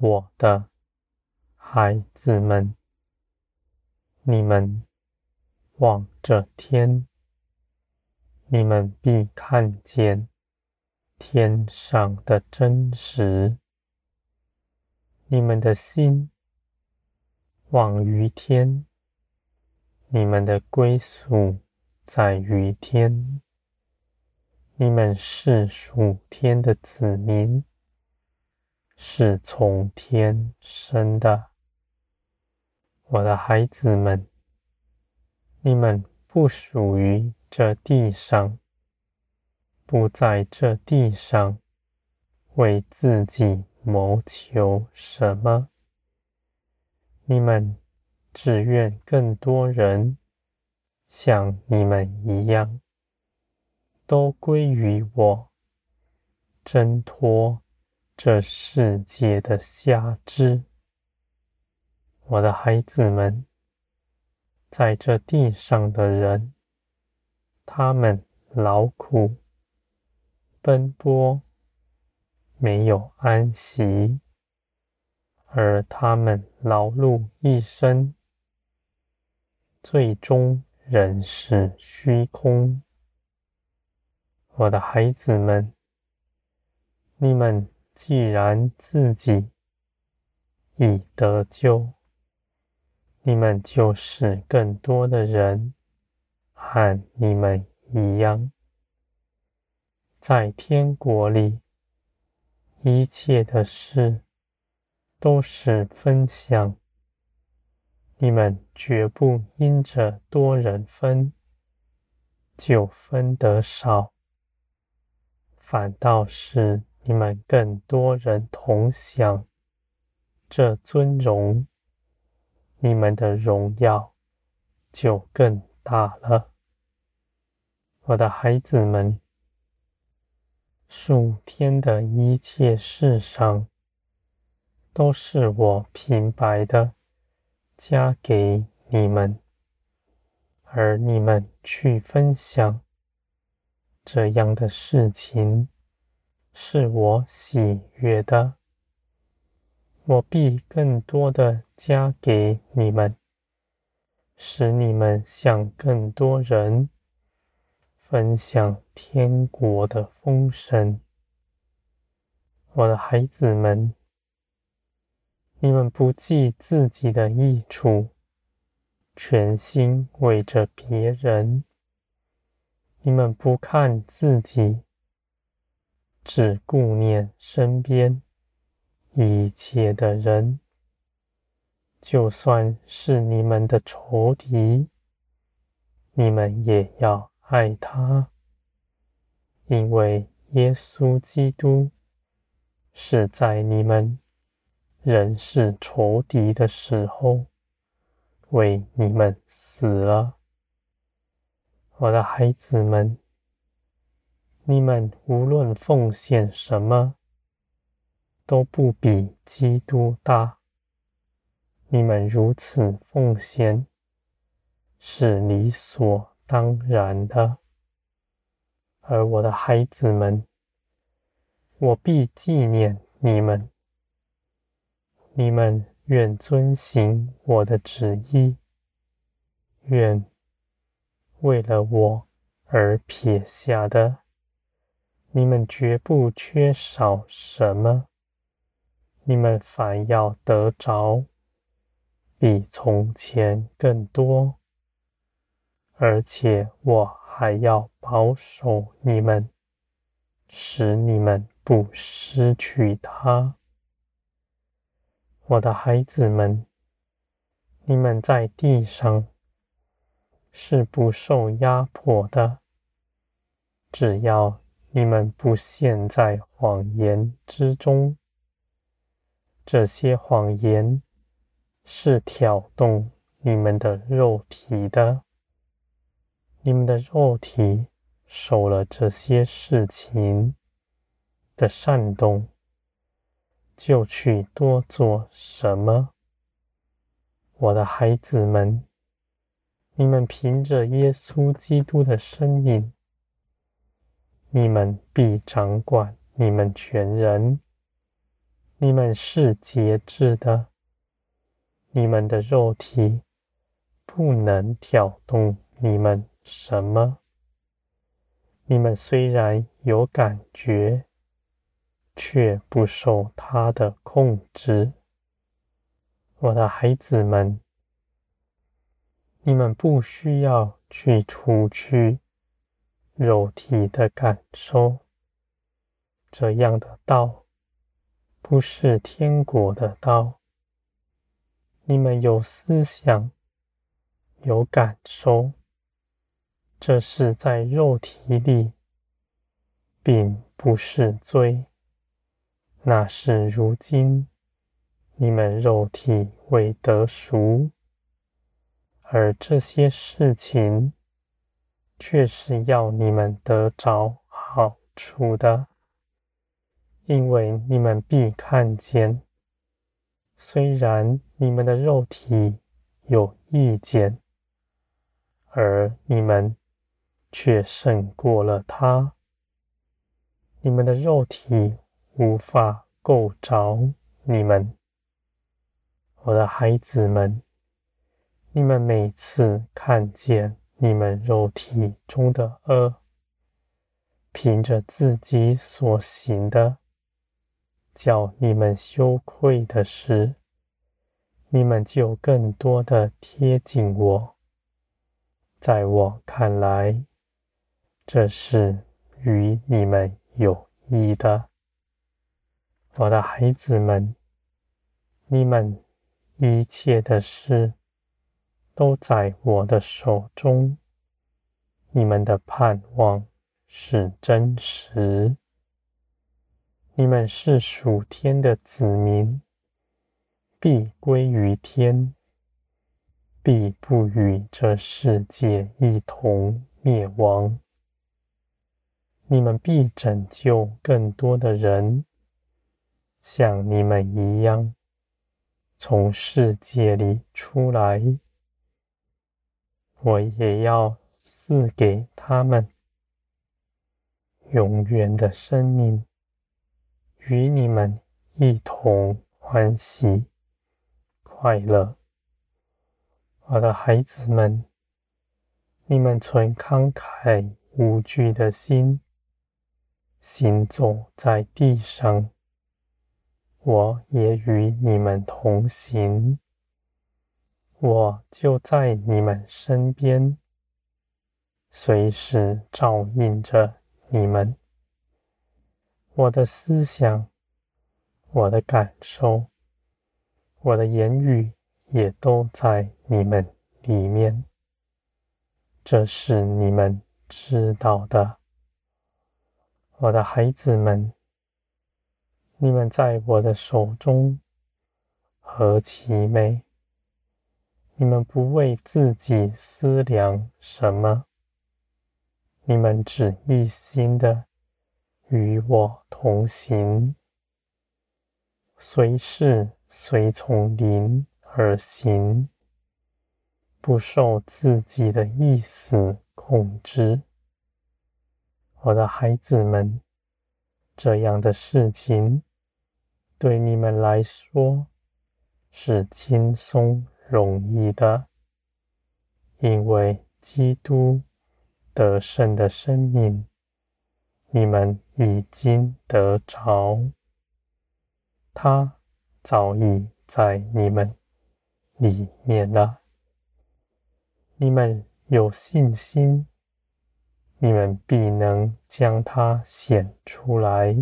我的孩子们，你们望着天，你们必看见天上的真实。你们的心望于天，你们的归宿在于天。你们是属天的子民，是从天生的。我的孩子们，你们不属于这地上，不在这地上为自己谋求什么。你们只愿更多人像你们一样。都归于我，挣脱这世界的瞎子。我的孩子们，在这地上的人，他们劳苦奔波，没有安息，而他们劳碌一生，最终仍是虚空。我的孩子们，你们既然自己已得救，你们就使更多的人和你们一样，在天国里，一切的事都是分享。你们绝不因着多人分，就分得少。反倒是你们更多人同享这尊荣，你们的荣耀就更大了。我的孩子们，数天的一切事上，都是我平白的加给你们，而你们去分享。这样的事情是我喜悦的，我必更多的加给你们，使你们向更多人分享天国的丰盛。我的孩子们，你们不计自己的益处，全心为着别人。你们不看自己，只顾念身边一切的人，就算是你们的仇敌，你们也要爱他，因为耶稣基督是在你们仍是仇敌的时候，为你们死了。我的孩子们，你们无论奉献什么，都不比基督大。你们如此奉献，是理所当然的。而我的孩子们，我必纪念你们。你们愿遵行我的旨意，愿。为了我而撇下的，你们绝不缺少什么。你们反要得着，比从前更多，而且我还要保守你们，使你们不失去它。我的孩子们，你们在地上。是不受压迫的，只要你们不陷在谎言之中。这些谎言是挑动你们的肉体的，你们的肉体受了这些事情的煽动，就去多做什么。我的孩子们。你们凭着耶稣基督的生命，你们必掌管你们全人。你们是节制的，你们的肉体不能挑动你们什么。你们虽然有感觉，却不受它的控制。我的孩子们，你们不需要去除去肉体的感受，这样的道不是天国的道。你们有思想，有感受。这是在肉体里，并不是罪。那是如今你们肉体未得熟，而这些事情却是要你们得着好处的，因为你们必看见，虽然你们的肉体有意见，而你们。却胜过了他。你们的肉体无法够着你们，我的孩子们。你们每次看见你们肉体中的恶，凭着自己所行的，叫你们羞愧的事，你们就更多的贴近我。在我看来。这是与你们有益的，我的孩子们。你们一切的事都在我的手中。你们的盼望是真实。你们是属天的子民，必归于天，必不与这世界一同灭亡。你们必拯救更多的人，像你们一样，从世界里出来。我也要赐给他们永远的生命，与你们一同欢喜快乐。我的孩子们，你们存慷慨无惧的心。行走在地上，我也与你们同行，我就在你们身边，随时照应着你们。我的思想、我的感受、我的言语也都在你们里面，这是你们知道的。我的孩子们，你们在我的手中何其美！你们不为自己思量什么，你们只一心的与我同行，随事随从灵而行，不受自己的意思控制。我的孩子们，这样的事情对你们来说是轻松容易的，因为基督得胜的生命，你们已经得着，他早已在你们里面了。你们有信心。你们必能将它显出来，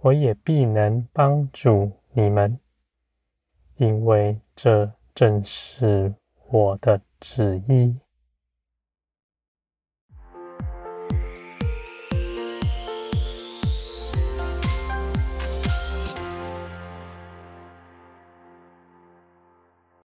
我也必能帮助你们，因为这正是我的旨意。